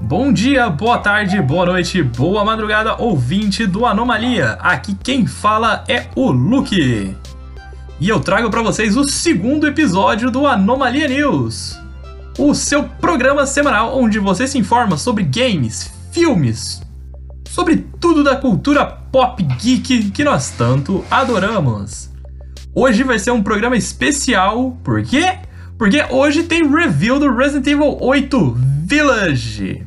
Bom dia, boa tarde, boa noite, boa madrugada, ouvinte do Anomalia. Aqui quem fala é o Luke. E eu trago para vocês o segundo episódio do Anomalia News, o seu programa semanal onde você se informa sobre games, filmes, sobre tudo da cultura pop geek que nós tanto adoramos. Hoje vai ser um programa especial, por quê? Porque hoje tem review do Resident Evil 8 Village.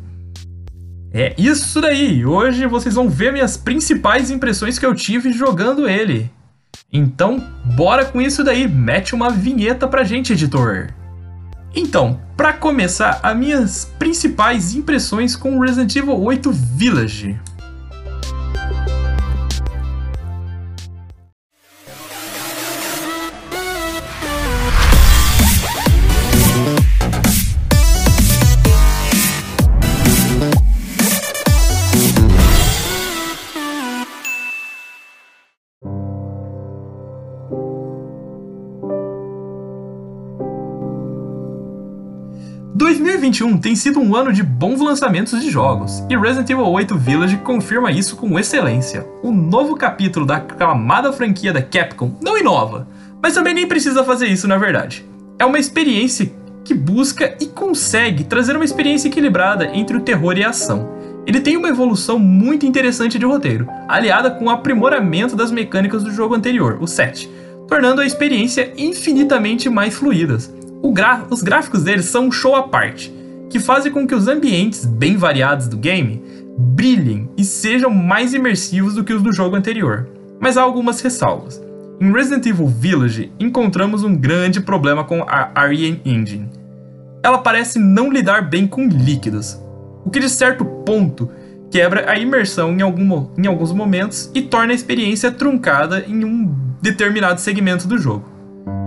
É isso daí! Hoje vocês vão ver minhas principais impressões que eu tive jogando ele. Então, bora com isso daí, mete uma vinheta pra gente, editor. Então, para começar, as minhas principais impressões com Resident Evil 8 Village. 2021 tem sido um ano de bons lançamentos de jogos, e Resident Evil 8 Village confirma isso com excelência. O novo capítulo da aclamada franquia da Capcom não inova, mas também nem precisa fazer isso na verdade. É uma experiência que busca e consegue trazer uma experiência equilibrada entre o terror e a ação. Ele tem uma evolução muito interessante de roteiro, aliada com o aprimoramento das mecânicas do jogo anterior, o 7, tornando a experiência infinitamente mais fluidas os gráficos deles são um show à parte, que fazem com que os ambientes bem variados do game brilhem e sejam mais imersivos do que os do jogo anterior. Mas há algumas ressalvas. Em Resident Evil Village, encontramos um grande problema com a Ariane Engine. Ela parece não lidar bem com líquidos, o que de certo ponto quebra a imersão em, algum, em alguns momentos e torna a experiência truncada em um determinado segmento do jogo.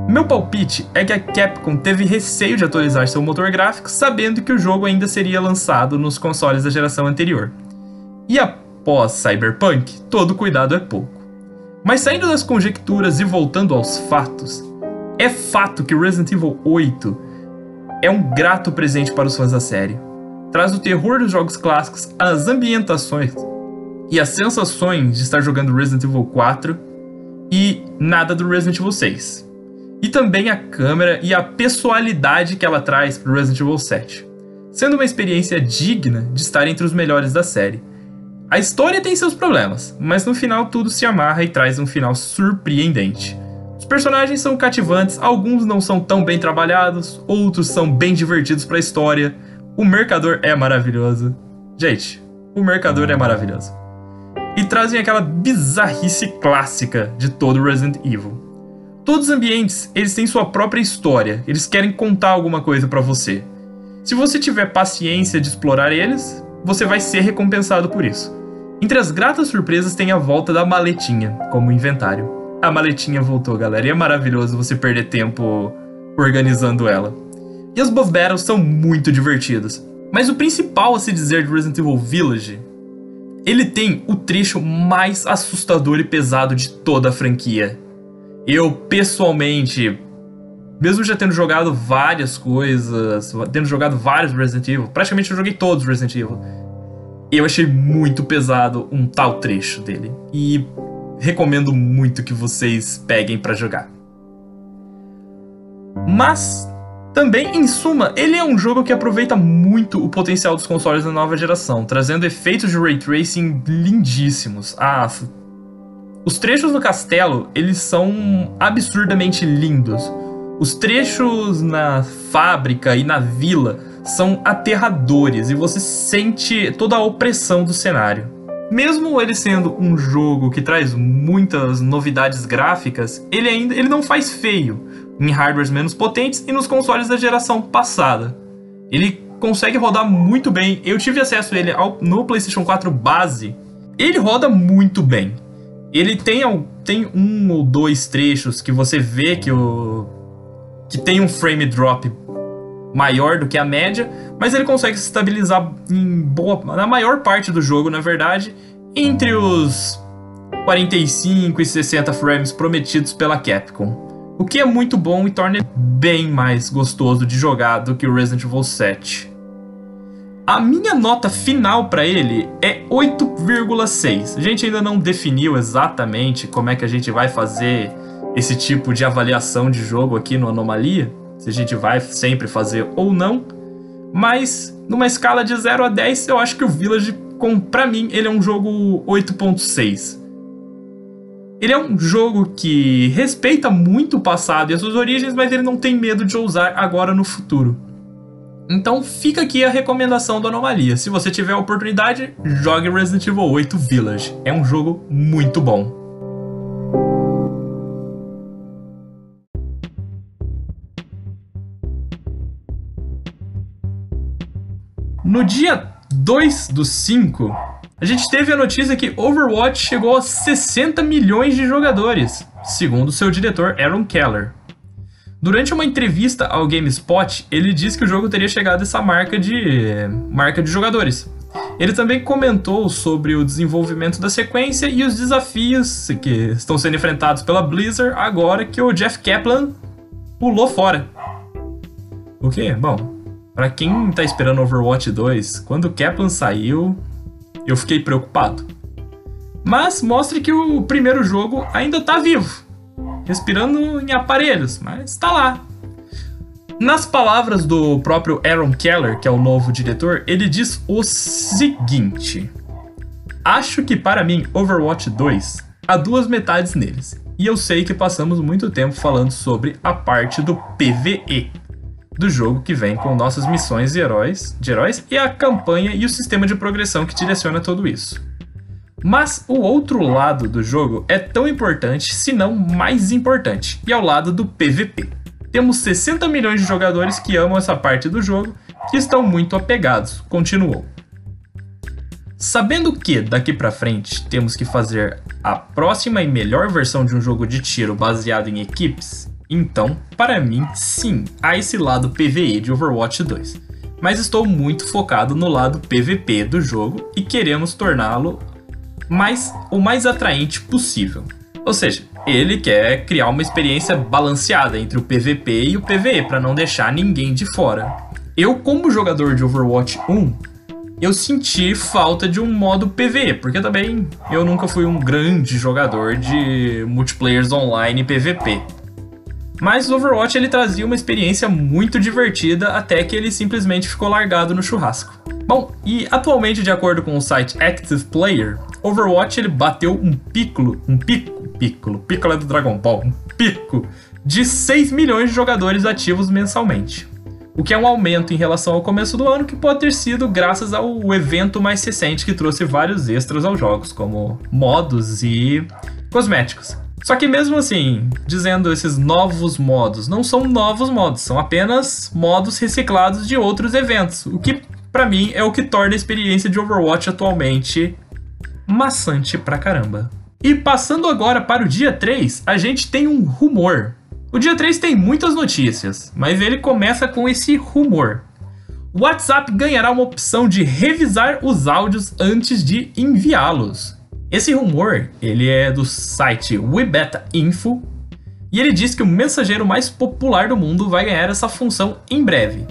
Meu palpite é que a Capcom teve receio de atualizar seu motor gráfico, sabendo que o jogo ainda seria lançado nos consoles da geração anterior. E após Cyberpunk, todo cuidado é pouco. Mas saindo das conjecturas e voltando aos fatos, é fato que Resident Evil 8 é um grato presente para os fãs da série. Traz o terror dos jogos clássicos, as ambientações e as sensações de estar jogando Resident Evil 4 e nada do Resident Evil 6 e também a câmera e a pessoalidade que ela traz para Resident Evil 7, sendo uma experiência digna de estar entre os melhores da série. A história tem seus problemas, mas no final tudo se amarra e traz um final surpreendente. Os personagens são cativantes, alguns não são tão bem trabalhados, outros são bem divertidos para a história. O mercador é maravilhoso. Gente, o mercador é maravilhoso. E trazem aquela bizarrice clássica de todo Resident Evil. Todos os ambientes, eles têm sua própria história, eles querem contar alguma coisa para você. Se você tiver paciência de explorar eles, você vai ser recompensado por isso. Entre as gratas surpresas tem a volta da maletinha como inventário. A maletinha voltou, galera, e é maravilhoso você perder tempo organizando ela. E as boss battles são muito divertidas. Mas o principal a se dizer de Resident Evil Village, ele tem o trecho mais assustador e pesado de toda a franquia, eu, pessoalmente, mesmo já tendo jogado várias coisas, tendo jogado vários Resident Evil, praticamente eu joguei todos Resident Evil, eu achei muito pesado um tal trecho dele. E recomendo muito que vocês peguem para jogar. Mas também, em suma, ele é um jogo que aproveita muito o potencial dos consoles da nova geração, trazendo efeitos de ray tracing lindíssimos. Ah, os trechos no castelo, eles são absurdamente lindos. Os trechos na fábrica e na vila são aterradores e você sente toda a opressão do cenário. Mesmo ele sendo um jogo que traz muitas novidades gráficas, ele ainda ele não faz feio em hardwares menos potentes e nos consoles da geração passada. Ele consegue rodar muito bem. Eu tive acesso a ele ao, no PlayStation 4 base. Ele roda muito bem. Ele tem, tem um ou dois trechos que você vê que o. que tem um frame drop maior do que a média, mas ele consegue se estabilizar em boa. na maior parte do jogo, na verdade, entre os 45 e 60 frames prometidos pela Capcom. O que é muito bom e torna bem mais gostoso de jogar do que o Resident Evil 7. A minha nota final para ele é 8,6. A gente ainda não definiu exatamente como é que a gente vai fazer esse tipo de avaliação de jogo aqui no Anomalia, se a gente vai sempre fazer ou não. Mas numa escala de 0 a 10, eu acho que o Village, para mim, ele é um jogo 8.6. Ele é um jogo que respeita muito o passado e as suas origens, mas ele não tem medo de ousar agora no futuro. Então fica aqui a recomendação do Anomalia. Se você tiver a oportunidade, jogue Resident Evil 8 Village. É um jogo muito bom. No dia 2 do 5, a gente teve a notícia que Overwatch chegou a 60 milhões de jogadores, segundo seu diretor Aaron Keller. Durante uma entrevista ao GameSpot, ele disse que o jogo teria chegado a essa marca de marca de jogadores. Ele também comentou sobre o desenvolvimento da sequência e os desafios que estão sendo enfrentados pela Blizzard agora que o Jeff Kaplan pulou fora. O que? Bom, para quem tá esperando Overwatch 2, quando o Kaplan saiu, eu fiquei preocupado. Mas mostre que o primeiro jogo ainda tá vivo respirando em aparelhos, mas tá lá. Nas palavras do próprio Aaron Keller, que é o novo diretor, ele diz o seguinte: Acho que para mim Overwatch 2 há duas metades neles. E eu sei que passamos muito tempo falando sobre a parte do PVE do jogo que vem com nossas missões de heróis, de heróis e a campanha e o sistema de progressão que direciona tudo isso. Mas o outro lado do jogo é tão importante, se não mais importante, e é o lado do PVP. Temos 60 milhões de jogadores que amam essa parte do jogo, que estão muito apegados, continuou. Sabendo que daqui para frente temos que fazer a próxima e melhor versão de um jogo de tiro baseado em equipes, então, para mim, sim, há esse lado PvE de Overwatch 2. Mas estou muito focado no lado PvP do jogo e queremos torná-lo mais o mais atraente possível. Ou seja, ele quer criar uma experiência balanceada entre o PVP e o PVE para não deixar ninguém de fora. Eu, como jogador de Overwatch 1, eu senti falta de um modo PVE, porque também eu nunca fui um grande jogador de multiplayers online PVP. Mas o Overwatch ele trazia uma experiência muito divertida até que ele simplesmente ficou largado no churrasco. Bom, e atualmente de acordo com o site Active Player, Overwatch ele bateu um pico, um pico, pico, pico é do Dragon Ball, um pico de 6 milhões de jogadores ativos mensalmente. O que é um aumento em relação ao começo do ano que pode ter sido graças ao evento mais recente que trouxe vários extras aos jogos, como modos e cosméticos. Só que mesmo assim, dizendo esses novos modos, não são novos modos, são apenas modos reciclados de outros eventos, o que para mim é o que torna a experiência de Overwatch atualmente maçante pra caramba. E passando agora para o dia 3, a gente tem um rumor. O dia 3 tem muitas notícias, mas ele começa com esse rumor. O WhatsApp ganhará uma opção de revisar os áudios antes de enviá-los. Esse rumor, ele é do site WeBeta Info, e ele diz que o mensageiro mais popular do mundo vai ganhar essa função em breve.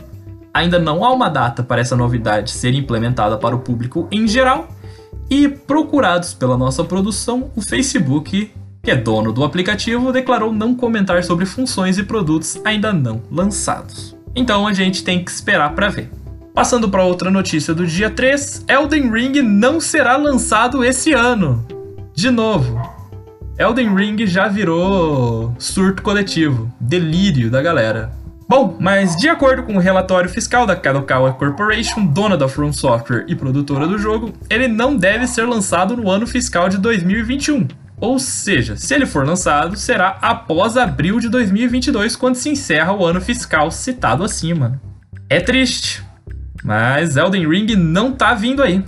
Ainda não há uma data para essa novidade ser implementada para o público em geral, e procurados pela nossa produção, o Facebook, que é dono do aplicativo, declarou não comentar sobre funções e produtos ainda não lançados. Então a gente tem que esperar para ver. Passando para outra notícia do dia 3, Elden Ring não será lançado esse ano. De novo, Elden Ring já virou surto coletivo, delírio da galera. Bom, mas de acordo com o relatório fiscal da Kadokawa Corporation, dona da From Software e produtora do jogo, ele não deve ser lançado no ano fiscal de 2021. Ou seja, se ele for lançado, será após abril de 2022, quando se encerra o ano fiscal citado acima. É triste, mas Elden Ring não tá vindo aí.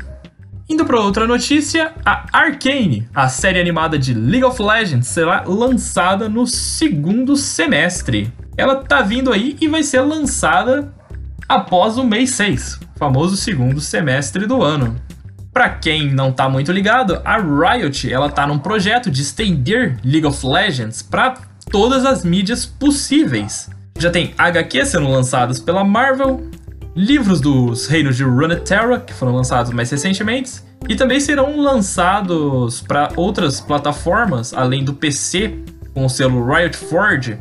Indo para outra notícia, a Arcane, a série animada de League of Legends, será lançada no segundo semestre ela tá vindo aí e vai ser lançada após o mês 6, famoso segundo semestre do ano. Para quem não tá muito ligado, a Riot, ela tá num projeto de estender League of Legends para todas as mídias possíveis. Já tem HQ sendo lançadas pela Marvel, livros dos reinos de Runeterra, que foram lançados mais recentemente, e também serão lançados para outras plataformas, além do PC, com o selo Riot Forge,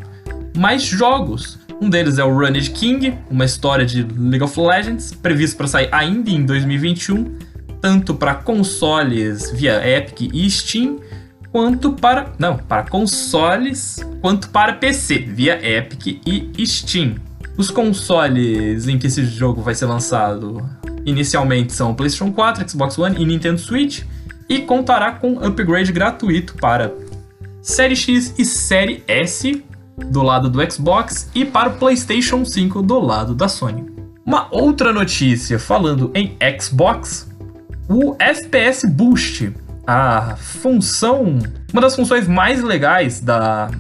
mais jogos. Um deles é o Runned King, uma história de League of Legends, previsto para sair ainda em 2021, tanto para consoles via Epic e Steam, quanto para. Não, para consoles, quanto para PC, via Epic e Steam. Os consoles em que esse jogo vai ser lançado inicialmente são PlayStation 4, Xbox One e Nintendo Switch, e contará com upgrade gratuito para Série X e Série S do lado do Xbox e para o PlayStation 5 do lado da Sony. Uma outra notícia falando em Xbox, o FPS Boost, a função, uma das funções mais legais da,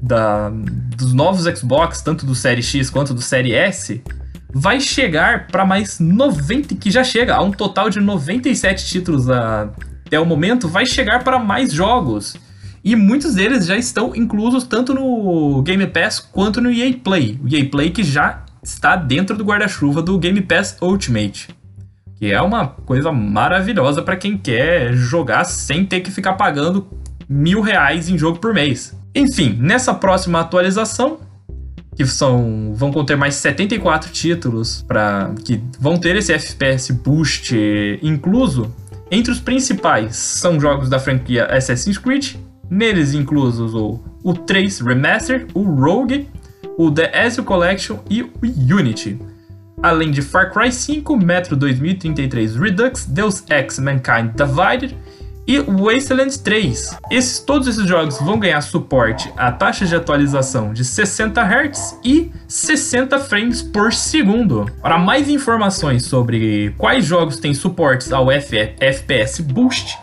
da dos novos Xbox, tanto do Série X quanto do Série S, vai chegar para mais 90, que já chega a um total de 97 títulos até o momento, vai chegar para mais jogos. E muitos deles já estão inclusos tanto no Game Pass quanto no EA Play. O EA Play que já está dentro do guarda-chuva do Game Pass Ultimate. Que é uma coisa maravilhosa para quem quer jogar sem ter que ficar pagando mil reais em jogo por mês. Enfim, nessa próxima atualização, que são vão conter mais 74 títulos para que vão ter esse FPS boost incluso. Entre os principais são jogos da franquia Assassin's Creed, neles inclusos o, o 3 Remastered, o Rogue, o The Ezio Collection e o Unity. Além de Far Cry 5, Metro 2033 Redux, Deus Ex Mankind Divided e Wasteland 3. Esses, todos esses jogos vão ganhar suporte a taxa de atualização de 60 Hz e 60 frames por segundo. Para mais informações sobre quais jogos têm suportes ao FPS Boost,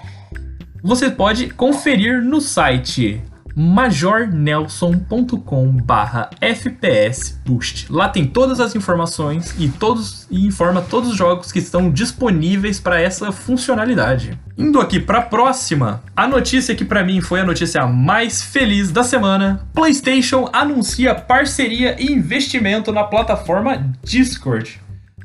você pode conferir no site majornelson.com/fps boost. Lá tem todas as informações e todos e informa todos os jogos que estão disponíveis para essa funcionalidade. Indo aqui para a próxima, a notícia que para mim foi a notícia mais feliz da semana: PlayStation anuncia parceria e investimento na plataforma Discord.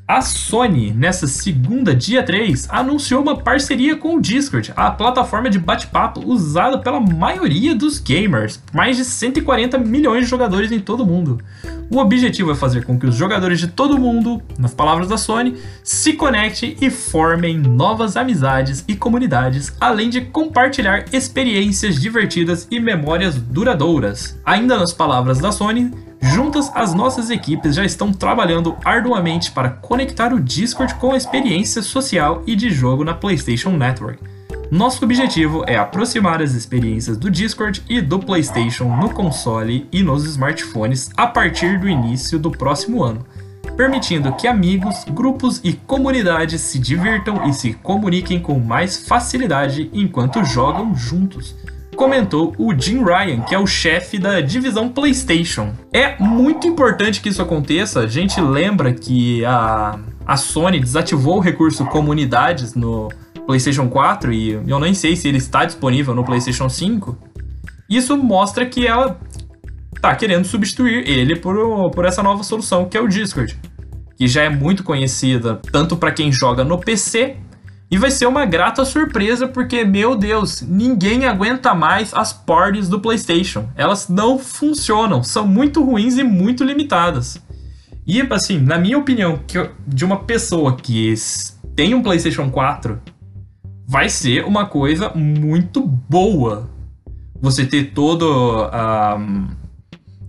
A Sony, nessa segunda, dia 3, anunciou uma parceria com o Discord, a plataforma de bate-papo usada pela maioria dos gamers, mais de 140 milhões de jogadores em todo o mundo. O objetivo é fazer com que os jogadores de todo mundo, nas palavras da Sony, se conectem e formem novas amizades e comunidades, além de compartilhar experiências divertidas e memórias duradouras. Ainda nas palavras da Sony, Juntas, as nossas equipes já estão trabalhando arduamente para conectar o Discord com a experiência social e de jogo na PlayStation Network. Nosso objetivo é aproximar as experiências do Discord e do PlayStation no console e nos smartphones a partir do início do próximo ano, permitindo que amigos, grupos e comunidades se divirtam e se comuniquem com mais facilidade enquanto jogam juntos comentou o Jim Ryan, que é o chefe da divisão PlayStation. É muito importante que isso aconteça. A gente lembra que a, a Sony desativou o recurso comunidades no PlayStation 4 e eu nem sei se ele está disponível no PlayStation 5. Isso mostra que ela tá querendo substituir ele por, por essa nova solução que é o Discord, que já é muito conhecida tanto para quem joga no PC e vai ser uma grata surpresa porque, meu Deus, ninguém aguenta mais as parties do PlayStation. Elas não funcionam, são muito ruins e muito limitadas. E, assim, na minha opinião, que de uma pessoa que tem um PlayStation 4, vai ser uma coisa muito boa. Você ter todo. Um,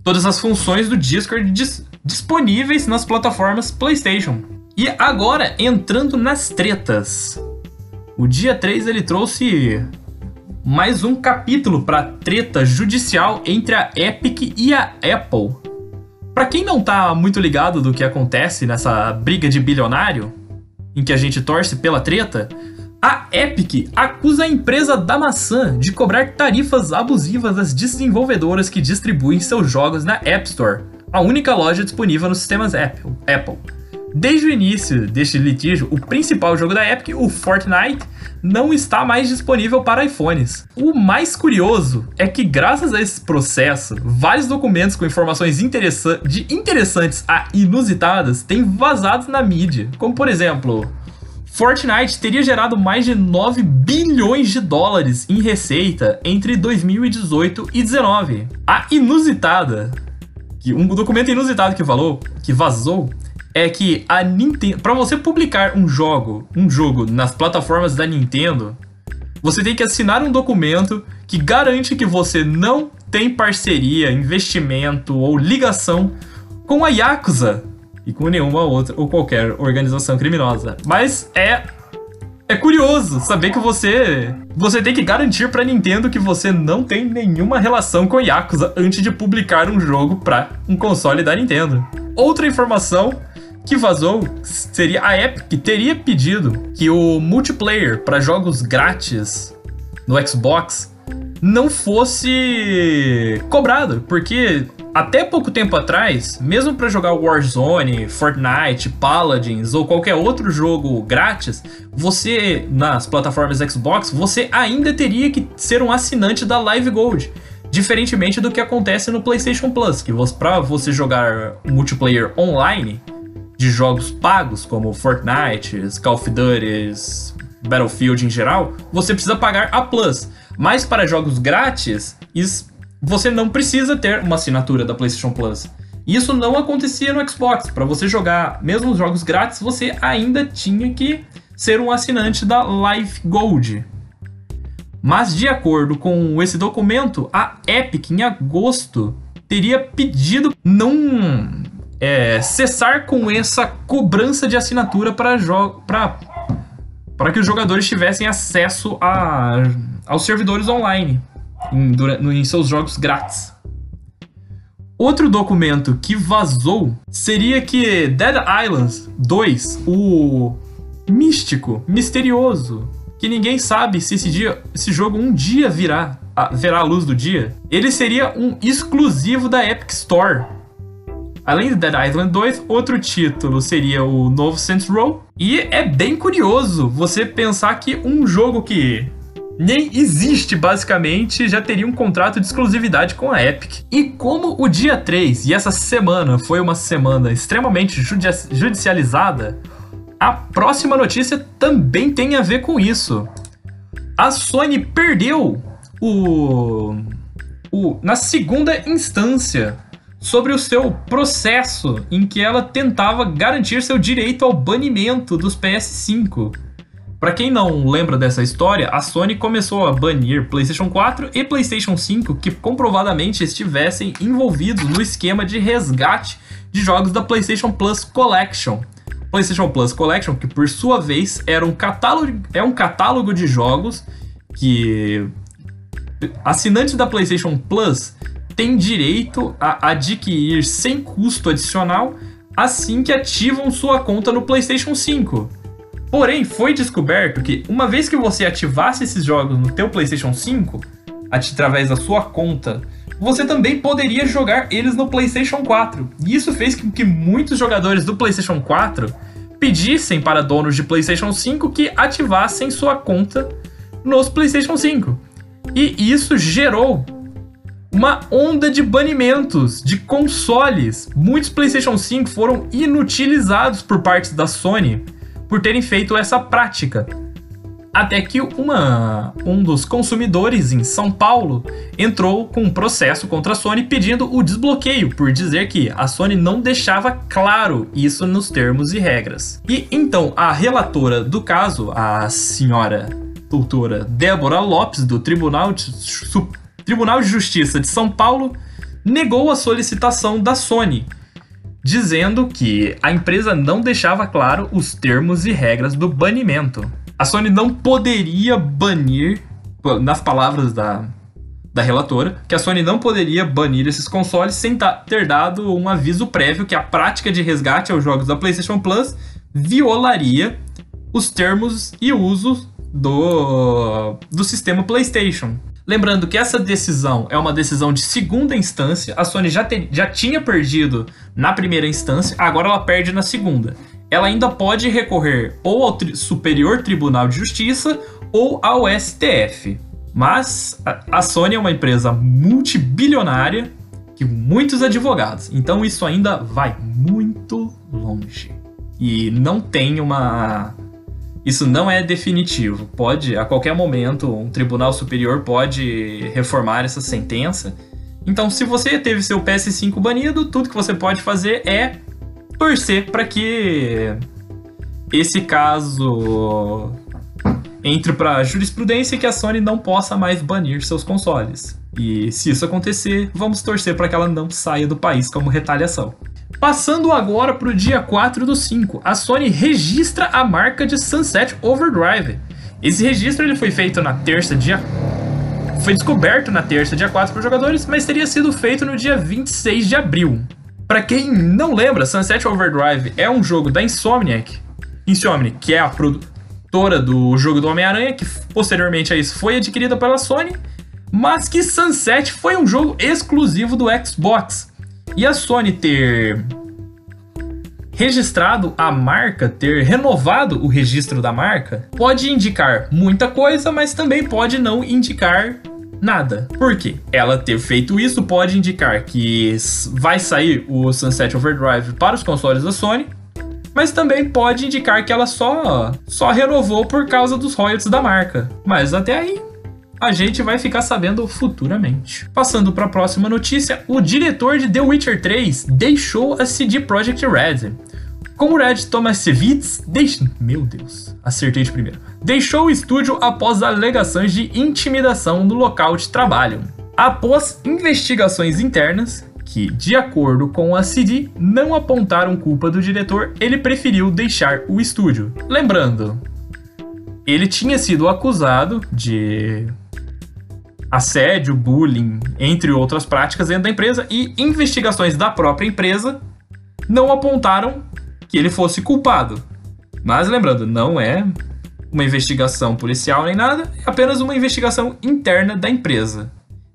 todas as funções do Discord dis disponíveis nas plataformas PlayStation. E agora, entrando nas tretas. O dia 3 ele trouxe mais um capítulo para treta judicial entre a Epic e a Apple. Para quem não tá muito ligado do que acontece nessa briga de bilionário, em que a gente torce pela treta, a Epic acusa a empresa da maçã de cobrar tarifas abusivas às desenvolvedoras que distribuem seus jogos na App Store, a única loja disponível nos sistemas Apple. Apple Desde o início deste litígio, o principal jogo da Epic, o Fortnite, não está mais disponível para iPhones. O mais curioso é que, graças a esse processo, vários documentos com informações interessan de interessantes a inusitadas têm vazado na mídia, como por exemplo. Fortnite teria gerado mais de 9 bilhões de dólares em receita entre 2018 e 2019. A inusitada, que um documento inusitado que falou, que vazou, é que a Nintendo, para você publicar um jogo, um jogo nas plataformas da Nintendo, você tem que assinar um documento que garante que você não tem parceria, investimento ou ligação com a Yakuza e com nenhuma outra ou qualquer organização criminosa. Mas é é curioso saber que você você tem que garantir para Nintendo que você não tem nenhuma relação com a Yakuza antes de publicar um jogo para um console da Nintendo. Outra informação que vazou seria a Epic teria pedido que o multiplayer para jogos grátis no Xbox não fosse cobrado, porque até pouco tempo atrás, mesmo para jogar Warzone, Fortnite, Paladins ou qualquer outro jogo grátis, você nas plataformas Xbox, você ainda teria que ser um assinante da Live Gold. Diferentemente do que acontece no PlayStation Plus, que para você jogar multiplayer online, de jogos pagos, como Fortnite, Call of Duty, Battlefield em geral, você precisa pagar a Plus. Mas para jogos grátis, você não precisa ter uma assinatura da PlayStation Plus. Isso não acontecia no Xbox. Para você jogar mesmo os jogos grátis, você ainda tinha que ser um assinante da Live Gold. Mas de acordo com esse documento, a Epic em agosto teria pedido não é, cessar com essa cobrança de assinatura para para que os jogadores tivessem acesso a, aos servidores online em, durante, em seus jogos grátis. Outro documento que vazou seria que Dead Islands 2, o místico, misterioso, que ninguém sabe se esse, dia, esse jogo um dia virá, verá a luz do dia, ele seria um exclusivo da Epic Store Além de Dead Island 2, outro título seria o novo Saints Row. E é bem curioso você pensar que um jogo que nem existe basicamente já teria um contrato de exclusividade com a Epic. E como o dia 3 e essa semana foi uma semana extremamente judicializada, a próxima notícia também tem a ver com isso. A Sony perdeu o, o na segunda instância sobre o seu processo em que ela tentava garantir seu direito ao banimento dos PS5. Para quem não lembra dessa história, a Sony começou a banir PlayStation 4 e PlayStation 5 que comprovadamente estivessem envolvidos no esquema de resgate de jogos da PlayStation Plus Collection. PlayStation Plus Collection, que por sua vez era um catálogo, é um catálogo de jogos que assinantes da PlayStation Plus têm direito a adquirir sem custo adicional assim que ativam sua conta no PlayStation 5. Porém, foi descoberto que uma vez que você ativasse esses jogos no teu PlayStation 5, através da sua conta, você também poderia jogar eles no PlayStation 4. E isso fez com que muitos jogadores do PlayStation 4 pedissem para donos de PlayStation 5 que ativassem sua conta nos PlayStation 5. E isso gerou uma onda de banimentos de consoles. Muitos PlayStation 5 foram inutilizados por parte da Sony por terem feito essa prática. Até que uma, um dos consumidores em São Paulo entrou com um processo contra a Sony pedindo o desbloqueio, por dizer que a Sony não deixava claro isso nos termos e regras. E então a relatora do caso, a senhora doutora Débora Lopes, do Tribunal de Tribunal de Justiça de São Paulo negou a solicitação da Sony, dizendo que a empresa não deixava claro os termos e regras do banimento. A Sony não poderia banir, nas palavras da, da relatora, que a Sony não poderia banir esses consoles sem ter dado um aviso prévio que a prática de resgate aos jogos da PlayStation Plus violaria os termos e usos do, do sistema PlayStation. Lembrando que essa decisão é uma decisão de segunda instância, a Sony já, te, já tinha perdido na primeira instância, agora ela perde na segunda. ela ainda pode recorrer ou ao tri Superior Tribunal de Justiça ou ao STF. Mas a Sony é uma empresa multibilionária com muitos advogados, então isso ainda vai muito longe. E não tem uma. Isso não é definitivo. Pode, a qualquer momento, um tribunal superior pode reformar essa sentença. Então, se você teve seu PS5 banido, tudo que você pode fazer é torcer para que esse caso entre para jurisprudência e que a Sony não possa mais banir seus consoles. E se isso acontecer, vamos torcer para que ela não saia do país como retaliação. Passando agora para o dia 4 do 5, a Sony registra a marca de Sunset Overdrive. Esse registro ele foi feito na terça, dia. Foi descoberto na terça, dia 4 para os jogadores, mas teria sido feito no dia 26 de abril. Para quem não lembra, Sunset Overdrive é um jogo da Insomniac. Insomniac, que é a produtora do jogo do Homem-Aranha, que posteriormente a isso foi adquirida pela Sony, mas que Sunset foi um jogo exclusivo do Xbox. E a Sony ter registrado a marca, ter renovado o registro da marca, pode indicar muita coisa, mas também pode não indicar nada. Por quê? Ela ter feito isso pode indicar que vai sair o Sunset Overdrive para os consoles da Sony, mas também pode indicar que ela só só renovou por causa dos royalties da marca. Mas até aí a gente vai ficar sabendo futuramente. Passando para a próxima notícia, o diretor de The Witcher 3 deixou a CD Projekt Red. Como Red Tomasiewicz deixa... Meu Deus, acertei de primeiro. Deixou o estúdio após alegações de intimidação no local de trabalho. Após investigações internas, que, de acordo com a CD, não apontaram culpa do diretor, ele preferiu deixar o estúdio. Lembrando, ele tinha sido acusado de assédio, bullying, entre outras práticas dentro da empresa, e investigações da própria empresa não apontaram que ele fosse culpado. Mas lembrando, não é uma investigação policial nem nada, é apenas uma investigação interna da empresa.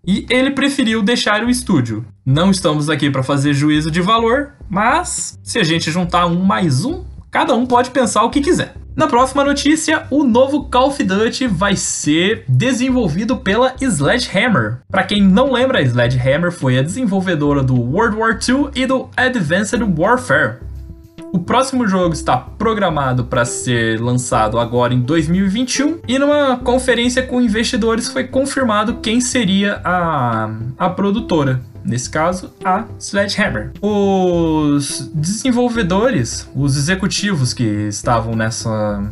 E ele preferiu deixar o estúdio. Não estamos aqui para fazer juízo de valor, mas se a gente juntar um mais um, cada um pode pensar o que quiser. Na próxima notícia, o novo Call of Duty vai ser desenvolvido pela Sledgehammer. Para quem não lembra, a Sledgehammer foi a desenvolvedora do World War II e do Advanced Warfare. O próximo jogo está programado para ser lançado agora em 2021 e numa conferência com investidores foi confirmado quem seria a, a produtora nesse caso, a Sledgehammer. Os desenvolvedores, os executivos que estavam nessa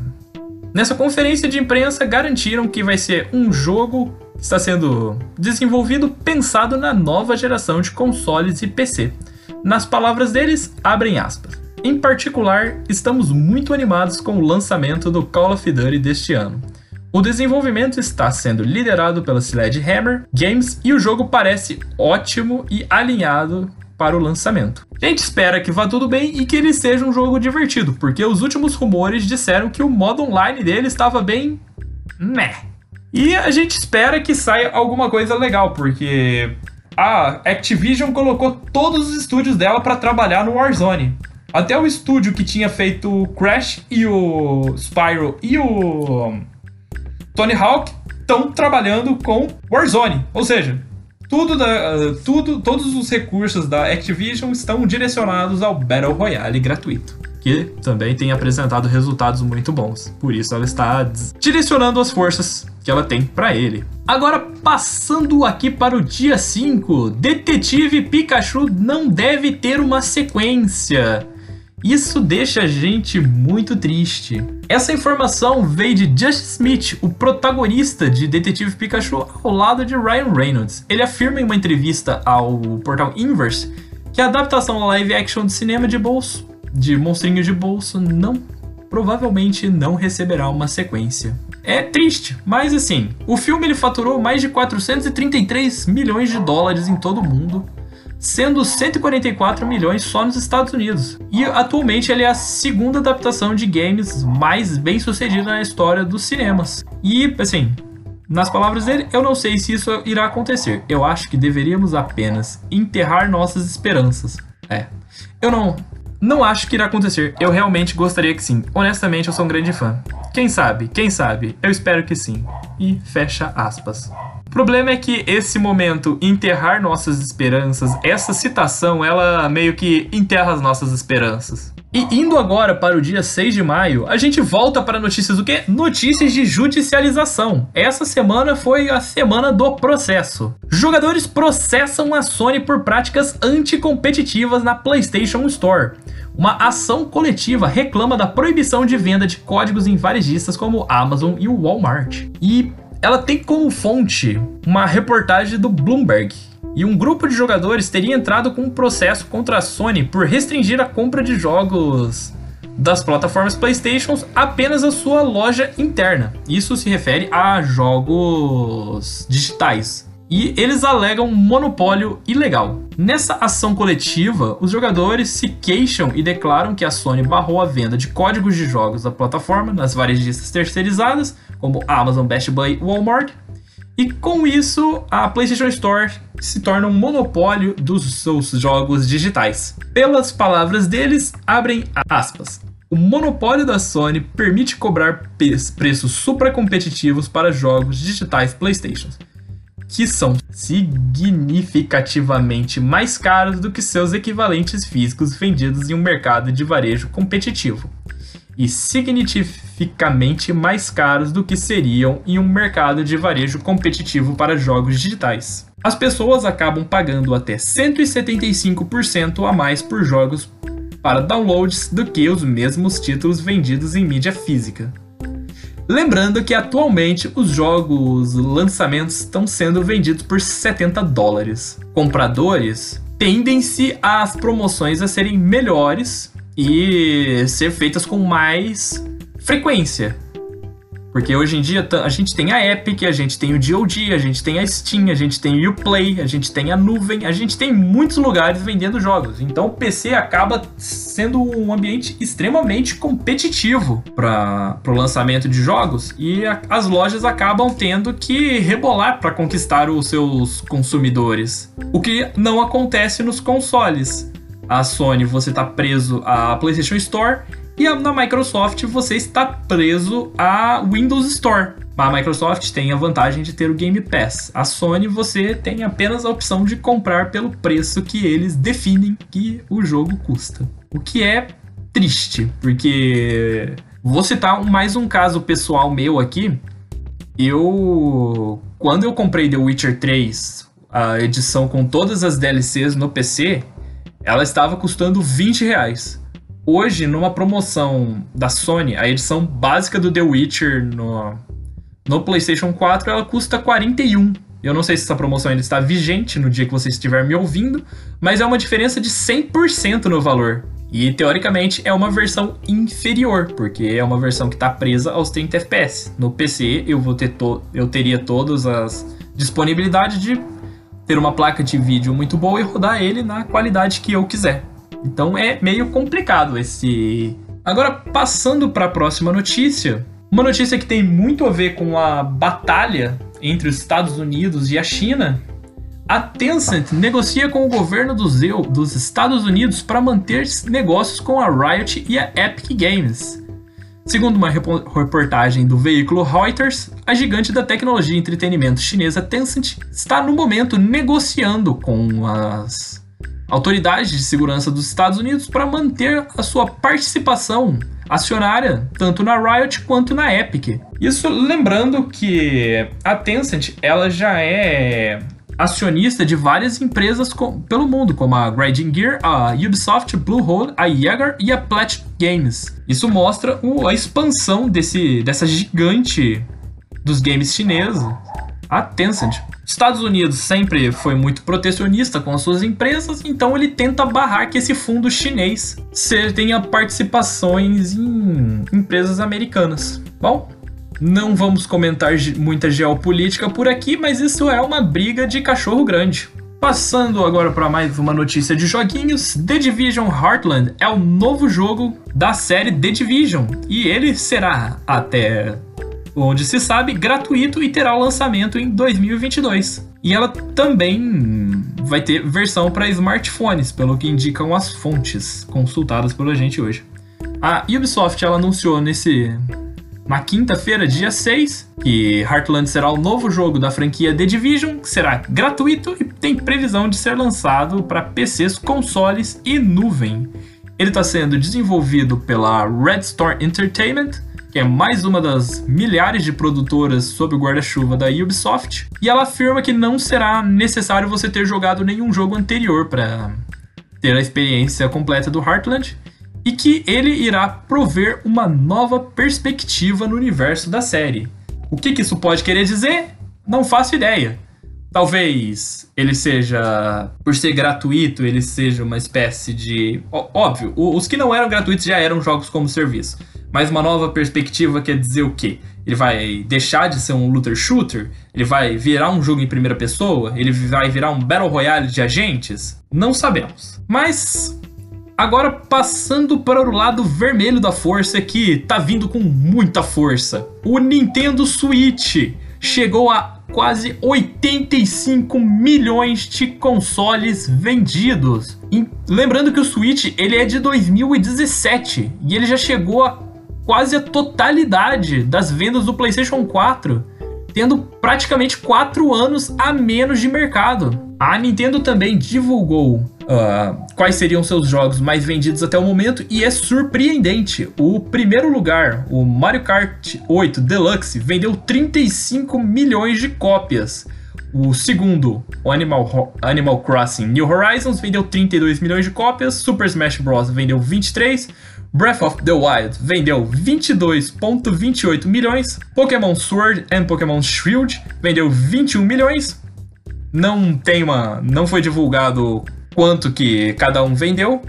nessa conferência de imprensa garantiram que vai ser um jogo que está sendo desenvolvido pensado na nova geração de consoles e PC. Nas palavras deles, abrem aspas. Em particular, estamos muito animados com o lançamento do Call of Duty deste ano. O desenvolvimento está sendo liderado pela Sledgehammer Games e o jogo parece ótimo e alinhado para o lançamento. A gente espera que vá tudo bem e que ele seja um jogo divertido, porque os últimos rumores disseram que o modo online dele estava bem. meh. E a gente espera que saia alguma coisa legal, porque a Activision colocou todos os estúdios dela para trabalhar no Warzone. Até o estúdio que tinha feito o Crash e o Spyro e o Tony Hawk estão trabalhando com Warzone, ou seja, tudo da, tudo, todos os recursos da Activision estão direcionados ao Battle Royale gratuito, que também tem apresentado resultados muito bons. Por isso ela está direcionando as forças que ela tem para ele. Agora passando aqui para o dia 5, Detetive Pikachu não deve ter uma sequência. Isso deixa a gente muito triste. Essa informação veio de Just Smith, o protagonista de Detetive Pikachu, ao lado de Ryan Reynolds. Ele afirma em uma entrevista ao portal Inverse que a adaptação live action de cinema de bolso, de monstrinho de bolso, não provavelmente não receberá uma sequência. É triste, mas assim, o filme ele faturou mais de 433 milhões de dólares em todo o mundo sendo 144 milhões só nos Estados Unidos. E atualmente ele é a segunda adaptação de games mais bem sucedida na história dos cinemas. E assim, nas palavras dele, eu não sei se isso irá acontecer. Eu acho que deveríamos apenas enterrar nossas esperanças. É. Eu não. Não acho que irá acontecer. Eu realmente gostaria que sim. Honestamente, eu sou um grande fã. Quem sabe? Quem sabe? Eu espero que sim. E fecha aspas. O problema é que esse momento, enterrar nossas esperanças, essa citação, ela meio que enterra as nossas esperanças. E indo agora para o dia 6 de maio, a gente volta para notícias do quê? Notícias de judicialização. Essa semana foi a semana do processo. Jogadores processam a Sony por práticas anticompetitivas na PlayStation Store. Uma ação coletiva reclama da proibição de venda de códigos em varejistas como Amazon e Walmart. E ela tem como fonte uma reportagem do Bloomberg, e um grupo de jogadores teria entrado com um processo contra a Sony por restringir a compra de jogos das plataformas PlayStation apenas à sua loja interna. Isso se refere a jogos digitais. E eles alegam monopólio ilegal. Nessa ação coletiva, os jogadores se queixam e declaram que a Sony barrou a venda de códigos de jogos da plataforma nas varejistas terceirizadas, como Amazon, Best Buy Walmart, e com isso, a PlayStation Store se torna um monopólio dos seus jogos digitais. Pelas palavras deles, abrem aspas. O monopólio da Sony permite cobrar preços supracompetitivos para jogos digitais PlayStation, que são significativamente mais caros do que seus equivalentes físicos vendidos em um mercado de varejo competitivo e significativamente mais caros do que seriam em um mercado de varejo competitivo para jogos digitais. As pessoas acabam pagando até 175% a mais por jogos para downloads do que os mesmos títulos vendidos em mídia física. Lembrando que atualmente os jogos lançamentos estão sendo vendidos por 70 dólares. Compradores tendem-se as promoções a serem melhores e ser feitas com mais frequência. Porque hoje em dia a gente tem a Epic, a gente tem o GOG, a gente tem a Steam, a gente tem o Uplay, a gente tem a nuvem, a gente tem muitos lugares vendendo jogos. Então o PC acaba sendo um ambiente extremamente competitivo para o lançamento de jogos e a, as lojas acabam tendo que rebolar para conquistar os seus consumidores. O que não acontece nos consoles a Sony você está preso à PlayStation Store e na Microsoft você está preso à Windows Store. A Microsoft tem a vantagem de ter o Game Pass. A Sony você tem apenas a opção de comprar pelo preço que eles definem que o jogo custa. O que é triste, porque vou citar mais um caso pessoal meu aqui. Eu quando eu comprei The Witcher 3, a edição com todas as DLCs no PC, ela estava custando 20 reais. Hoje, numa promoção da Sony, a edição básica do The Witcher no, no PlayStation 4 ela custa 41. Eu não sei se essa promoção ainda está vigente no dia que você estiver me ouvindo, mas é uma diferença de 100% no valor. E teoricamente é uma versão inferior, porque é uma versão que está presa aos 30 FPS. No PC eu vou ter to eu teria todas as disponibilidades de ter uma placa de vídeo muito boa e rodar ele na qualidade que eu quiser. Então é meio complicado esse. Agora, passando para a próxima notícia, uma notícia que tem muito a ver com a batalha entre os Estados Unidos e a China. A Tencent negocia com o governo dos, dos Estados Unidos para manter negócios com a Riot e a Epic Games. Segundo uma reportagem do veículo Reuters, a gigante da tecnologia e entretenimento chinesa Tencent está no momento negociando com as autoridades de segurança dos Estados Unidos para manter a sua participação acionária tanto na Riot quanto na Epic. Isso lembrando que a Tencent ela já é acionista de várias empresas com, pelo mundo, como a Grinding Gear, a Ubisoft, Bluehole, a Jaeger e a Platinum Games. Isso mostra o, a expansão desse, dessa gigante dos games chineses, a Tencent. Estados Unidos sempre foi muito protecionista com as suas empresas, então ele tenta barrar que esse fundo chinês tenha participações em empresas americanas. Bom, não vamos comentar muita geopolítica por aqui, mas isso é uma briga de cachorro grande. Passando agora para mais uma notícia de joguinhos, The Division Heartland é o novo jogo da série The Division e ele será até onde se sabe gratuito e terá o lançamento em 2022. E ela também vai ter versão para smartphones, pelo que indicam as fontes consultadas pela gente hoje. A Ubisoft ela anunciou nesse na quinta-feira, dia 6, que Heartland será o novo jogo da franquia The Division, que será gratuito e tem previsão de ser lançado para PCs, consoles e nuvem. Ele está sendo desenvolvido pela Red Store Entertainment, que é mais uma das milhares de produtoras sob o guarda-chuva da Ubisoft, e ela afirma que não será necessário você ter jogado nenhum jogo anterior para ter a experiência completa do Heartland, e que ele irá prover uma nova perspectiva no universo da série. O que, que isso pode querer dizer? Não faço ideia. Talvez ele seja, por ser gratuito, ele seja uma espécie de. Óbvio, os que não eram gratuitos já eram jogos como serviço. Mas uma nova perspectiva quer dizer o quê? Ele vai deixar de ser um looter shooter? Ele vai virar um jogo em primeira pessoa? Ele vai virar um Battle Royale de agentes? Não sabemos. Mas Agora passando para o lado vermelho da força que tá vindo com muita força. O Nintendo Switch chegou a quase 85 milhões de consoles vendidos. E lembrando que o Switch ele é de 2017 e ele já chegou a quase a totalidade das vendas do PlayStation 4 tendo praticamente 4 anos a menos de mercado. A Nintendo também divulgou uh, quais seriam seus jogos mais vendidos até o momento e é surpreendente. O primeiro lugar, o Mario Kart 8 Deluxe, vendeu 35 milhões de cópias. O segundo, o Animal, Animal Crossing New Horizons, vendeu 32 milhões de cópias. Super Smash Bros. vendeu 23. Breath of the Wild vendeu 22,28 milhões, Pokémon Sword and Pokémon Shield vendeu 21 milhões. Não tem uma, não foi divulgado quanto que cada um vendeu.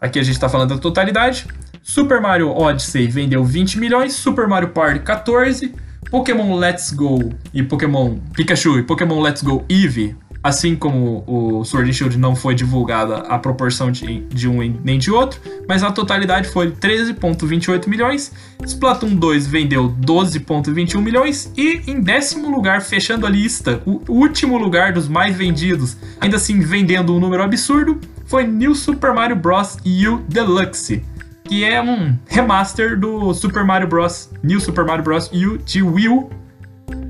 Aqui a gente está falando da totalidade. Super Mario Odyssey vendeu 20 milhões, Super Mario Party 14, Pokémon Let's Go e Pokémon Pikachu e Pokémon Let's Go Eevee Assim como o Sword and Shield não foi divulgada a proporção de, de um nem de outro, mas a totalidade foi 13,28 milhões. Splatoon 2 vendeu 12,21 milhões e em décimo lugar, fechando a lista, o último lugar dos mais vendidos, ainda assim vendendo um número absurdo, foi New Super Mario Bros. U Deluxe, que é um remaster do Super Mario Bros. New Super Mario Bros. U de Wii U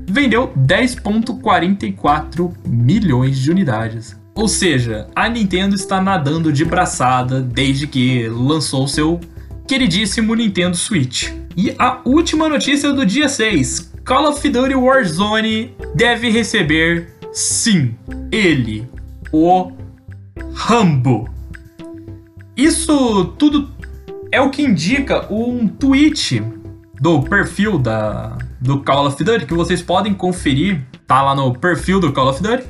vendeu 10,44 milhões de unidades. Ou seja, a Nintendo está nadando de braçada desde que lançou seu queridíssimo Nintendo Switch. E a última notícia do dia 6: Call of Duty Warzone deve receber, sim, ele, o Rambo. Isso tudo é o que indica um tweet do perfil da, do Call of Duty, que vocês podem conferir, tá lá no perfil do Call of Duty,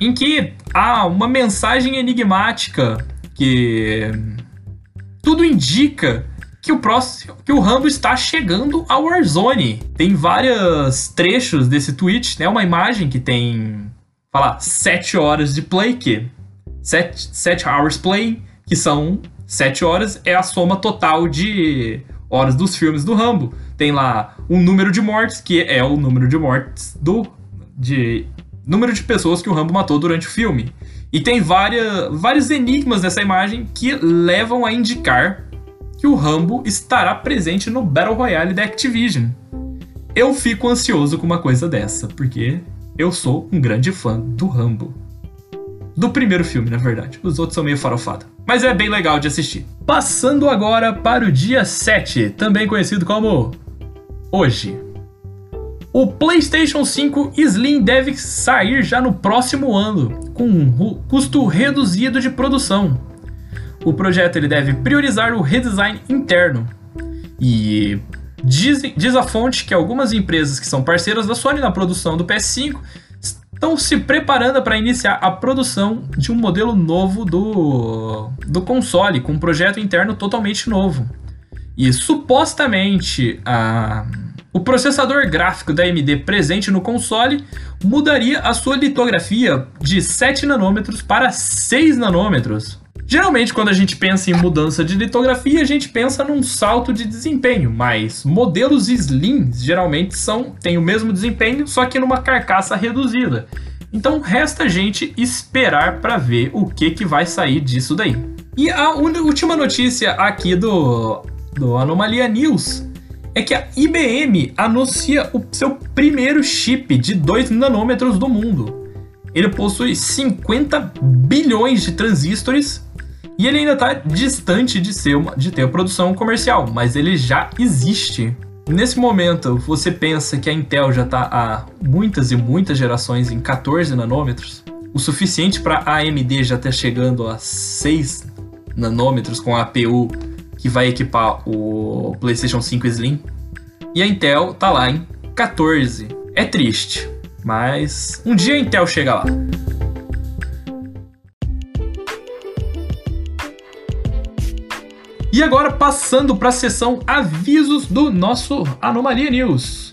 em que há uma mensagem enigmática que tudo indica que o próximo, que o Rambo está chegando ao Warzone. Tem vários trechos desse tweet, né? Uma imagem que tem, falar, 7 horas de play, que 7, 7 hours play, que são 7 horas é a soma total de horas dos filmes do Rambo. Tem lá um número de mortes, que é o número de mortes do. de. número de pessoas que o Rambo matou durante o filme. E tem várias, vários enigmas nessa imagem que levam a indicar que o Rambo estará presente no Battle Royale da Activision. Eu fico ansioso com uma coisa dessa, porque eu sou um grande fã do Rambo. Do primeiro filme, na verdade. Os outros são meio farofados mas é bem legal de assistir. Passando agora para o dia 7, também conhecido como hoje. O PlayStation 5 Slim deve sair já no próximo ano, com um custo reduzido de produção. O projeto ele deve priorizar o redesign interno. E diz, diz a fonte que algumas empresas que são parceiras da Sony na produção do PS5 estão se preparando para iniciar a produção de um modelo novo do, do console, com um projeto interno totalmente novo. E supostamente a, o processador gráfico da AMD presente no console mudaria a sua litografia de 7 nanômetros para 6 nanômetros. Geralmente, quando a gente pensa em mudança de litografia, a gente pensa num salto de desempenho, mas modelos slim geralmente são têm o mesmo desempenho, só que numa carcaça reduzida. Então resta a gente esperar para ver o que, que vai sair disso daí. E a última notícia aqui do, do Anomalia News é que a IBM anuncia o seu primeiro chip de 2 nanômetros do mundo. Ele possui 50 bilhões de transistores e ele ainda está distante de, ser uma, de ter produção comercial, mas ele já existe. Nesse momento, você pensa que a Intel já está há muitas e muitas gerações em 14 nanômetros, o suficiente para a AMD já estar chegando a 6 nanômetros com a APU que vai equipar o PlayStation 5 Slim. E a Intel tá lá em 14. É triste, mas um dia a Intel chega lá. E agora passando para a seção avisos do nosso Anomalia News.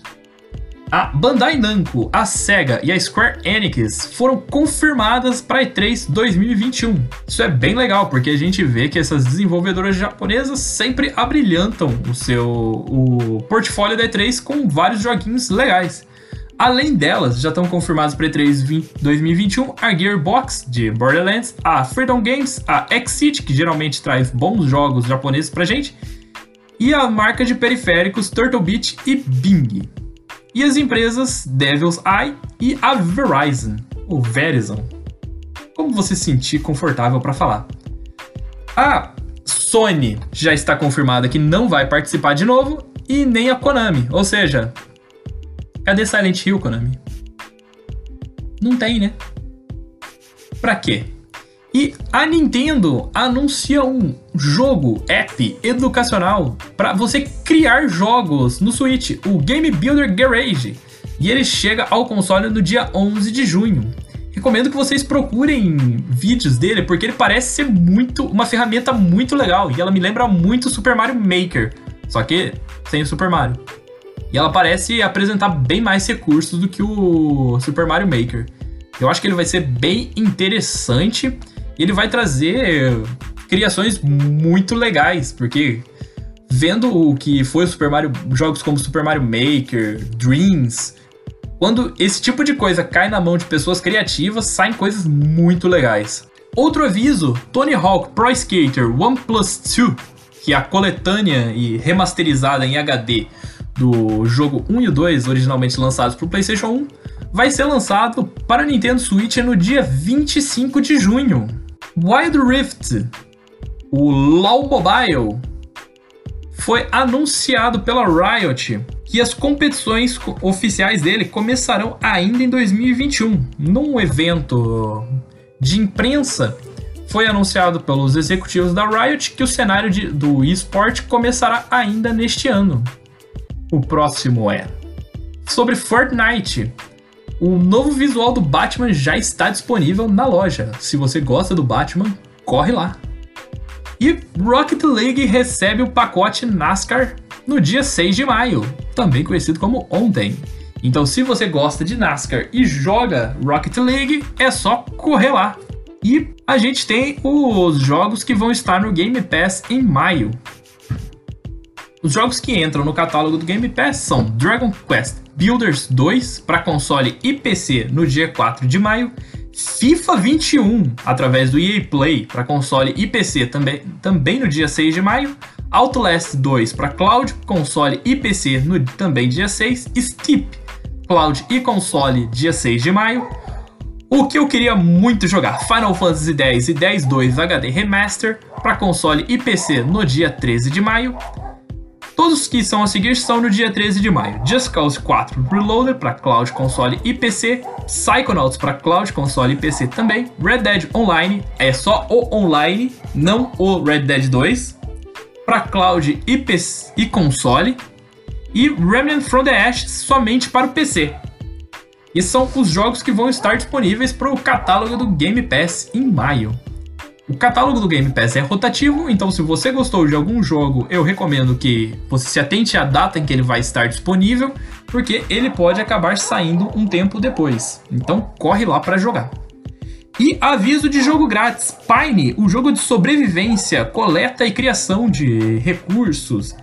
A Bandai Namco, a Sega e a Square Enix foram confirmadas para E3 2021. Isso é bem legal, porque a gente vê que essas desenvolvedoras japonesas sempre abrilhantam o seu o portfólio da E3 com vários joguinhos legais. Além delas, já estão confirmadas para E3 2021 a Gearbox de Borderlands, a Freedom Games, a Exit, que geralmente traz bons jogos japoneses pra gente, e a marca de periféricos Turtle Beach e Bing. E as empresas Devil's Eye e a Verizon, ou Verizon. Como você se sentir confortável para falar. A Sony já está confirmada que não vai participar de novo e nem a Konami, ou seja, Cadê Silent Hill, Konami? Não tem, né? Pra quê? E a Nintendo anuncia um jogo, app educacional para você criar jogos no Switch, o Game Builder Garage. E ele chega ao console no dia 11 de junho. Recomendo que vocês procurem vídeos dele, porque ele parece ser muito uma ferramenta muito legal e ela me lembra muito Super Mario Maker, só que sem o Super Mario. E ela parece apresentar bem mais recursos do que o Super Mario Maker. Eu acho que ele vai ser bem interessante. Ele vai trazer criações muito legais, porque vendo o que foi o Super Mario, jogos como Super Mario Maker, Dreams, quando esse tipo de coisa cai na mão de pessoas criativas, saem coisas muito legais. Outro aviso: Tony Hawk Pro Skater One Plus 2, que é a coletânea e remasterizada em HD do jogo 1 e 2, originalmente lançados para o PlayStation 1, vai ser lançado para Nintendo Switch no dia 25 de junho. Wild Rift, o LoL Mobile, foi anunciado pela Riot que as competições oficiais dele começarão ainda em 2021. Num evento de imprensa, foi anunciado pelos executivos da Riot que o cenário de, do esporte começará ainda neste ano. O próximo é sobre Fortnite. O novo visual do Batman já está disponível na loja. Se você gosta do Batman, corre lá. E Rocket League recebe o pacote NASCAR no dia 6 de maio, também conhecido como ontem. Então, se você gosta de NASCAR e joga Rocket League, é só correr lá. E a gente tem os jogos que vão estar no Game Pass em maio. Os jogos que entram no catálogo do Game Pass são Dragon Quest Builders 2 para console e PC no dia 4 de maio, FIFA 21 através do EA Play para console e PC também, também no dia 6 de maio, Outlast 2 para cloud, console e PC no também dia 6, Steep cloud e console dia 6 de maio. O que eu queria muito jogar, Final Fantasy X e X-2 HD Remaster para console e PC no dia 13 de maio, Todos que são a seguir são no dia 13 de maio. Just Cause 4 Reloaded para cloud, console e PC, Psychonauts para cloud, console e PC também, Red Dead Online é só o online, não o Red Dead 2, para cloud e, PC, e console, e Remnant from the Ashes somente para o PC. E são os jogos que vão estar disponíveis para o catálogo do Game Pass em maio. O catálogo do Game Pass é rotativo, então se você gostou de algum jogo, eu recomendo que você se atente à data em que ele vai estar disponível, porque ele pode acabar saindo um tempo depois. Então corre lá para jogar. E aviso de jogo grátis: Pine, o jogo de sobrevivência, coleta e criação de recursos,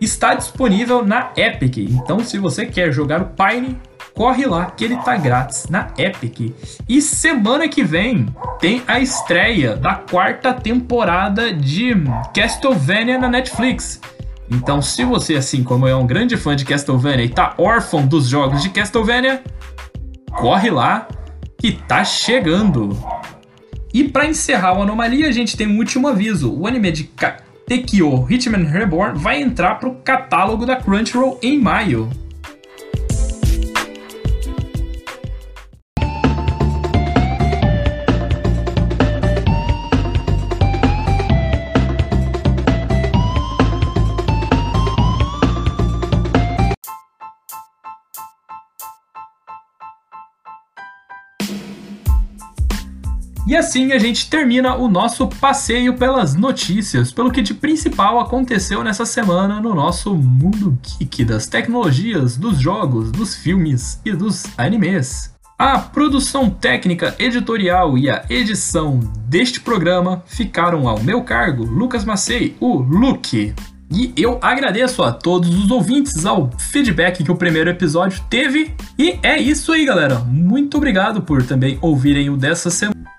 está disponível na Epic. Então, se você quer jogar o Pine, corre lá que ele tá grátis na Epic. E semana que vem tem a estreia da quarta temporada de Castlevania na Netflix. Então, se você, assim como eu, é um grande fã de Castlevania e tá órfão dos jogos de Castlevania, corre lá que tá chegando. E para encerrar o Anomalia, a gente tem um último aviso. O anime de Tekio Hitman Reborn vai entrar pro catálogo da Crunchyroll em maio. E assim a gente termina o nosso passeio pelas notícias, pelo que de principal aconteceu nessa semana no nosso mundo geek das tecnologias, dos jogos, dos filmes e dos animes. A produção técnica, editorial e a edição deste programa ficaram ao meu cargo, Lucas Macei, o Luke. E eu agradeço a todos os ouvintes ao feedback que o primeiro episódio teve. E é isso aí, galera. Muito obrigado por também ouvirem o dessa semana.